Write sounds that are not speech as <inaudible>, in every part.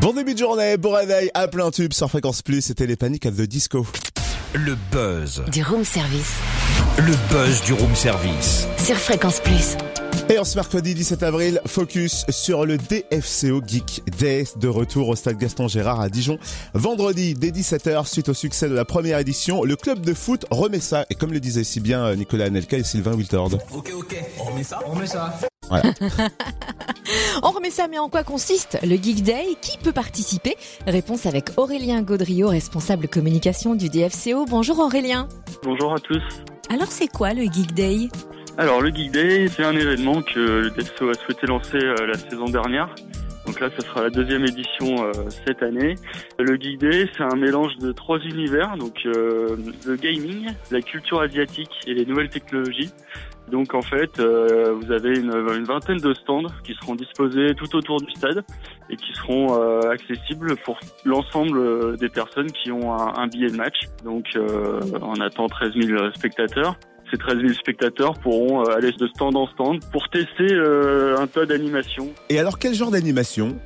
Bon début de journée, bon réveil à plein tube sur Fréquence Plus, c'était les paniques à The Disco. Le buzz. Du room service. Le buzz du room service. Sur Fréquence Plus. Et en ce mercredi 17 avril, focus sur le DFCO Geek Day de retour au stade Gaston Gérard à Dijon. Vendredi dès 17h, suite au succès de la première édition, le club de foot remet ça. Et comme le disaient si bien Nicolas Anelka et Sylvain Wiltord. Ok, ok, on remet ça, on remet ça. Voilà. <laughs> On remet ça, mais en quoi consiste le Geek Day? Qui peut participer? Réponse avec Aurélien Gaudriot, responsable communication du DFCO. Bonjour Aurélien. Bonjour à tous. Alors c'est quoi le Geek Day? Alors le Geek Day, c'est un événement que le DFCO a souhaité lancer euh, la saison dernière. Donc là, ce sera la deuxième édition euh, cette année. Le Geek Day, c'est un mélange de trois univers, donc euh, le gaming, la culture asiatique et les nouvelles technologies. Donc en fait, euh, vous avez une, vingtaine de stands qui seront disposés tout autour du stade et qui seront euh, accessibles pour l'ensemble des personnes qui ont un, un billet de match. Donc euh, on attend 13 000 spectateurs. Ces 13 000 spectateurs pourront euh, aller de stand en stand pour tester euh, un tas d'animations. Et alors quel genre d'animation?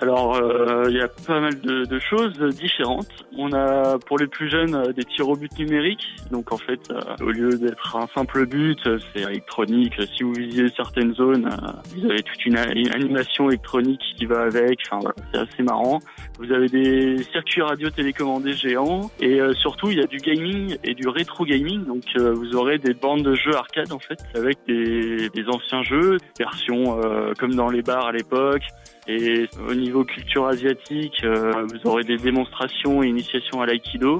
Alors, euh, il y a pas mal de, de choses différentes. On a pour les plus jeunes euh, des tirs au but numériques. Donc en fait, euh, au lieu d'être un simple but, euh, c'est électronique. Si vous visez certaines zones, vous avez toute une, animation électronique qui va avec. Enfin voilà, c'est assez marrant. Vous avez des circuits radio télécommandés géants et surtout il y a du gaming et du rétro gaming. Donc vous aurez des bandes de jeux arcade en fait avec des, des anciens jeux, versions comme dans les bars à l'époque. Et au niveau culture asiatique, euh, vous aurez des démonstrations et initiations à l'aïkido.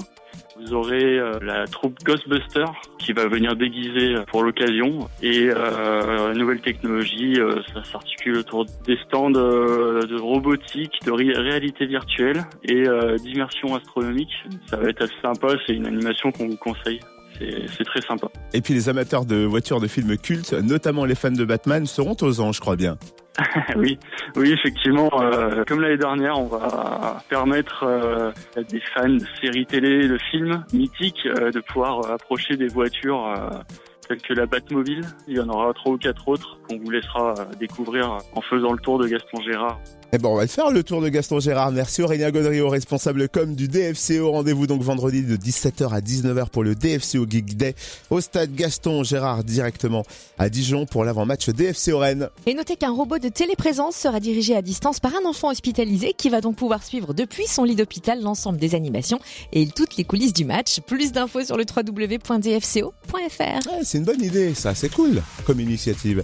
Vous aurez euh, la troupe Ghostbusters qui va venir déguiser pour l'occasion. Et euh, nouvelle technologie, euh, ça s'articule autour des stands de robotique, de ré- réalité virtuelle et d'immersion astronomique. Ça va être assez sympa, c'est une animation qu'on vous conseille. C'est très sympa. Et puis les amateurs de voitures de films cultes, notamment les fans de Batman, seront aux anges, je crois bien. <laughs> oui, oui, effectivement. euh, comme l'année dernière, on va permettre euh, à des fans de séries télé, de films mythiques, euh, de pouvoir euh, approcher des voitures euh, que la Batmobile. Il y en aura trois ou quatre autres qu'on vous laissera découvrir en faisant le tour de Gaston Gérard. Eh ben, on va le faire, le tour de Gaston Gérard. Merci Aurélien Gaudriot, responsable com du DFCO. Rendez-vous donc vendredi de 17h à 19h pour le DFCO Geek Day au stade Gaston Gérard directement à Dijon pour l'avant-match DFCO Rennes. Et notez qu'un robot de téléprésence sera dirigé à distance par un enfant hospitalisé qui va donc pouvoir suivre depuis son lit d'hôpital l'ensemble des animations et toutes les coulisses du match. Plus d'infos sur le www.dfco.fr. Ouais, c'est une bonne idée, ça, c'est cool comme initiative.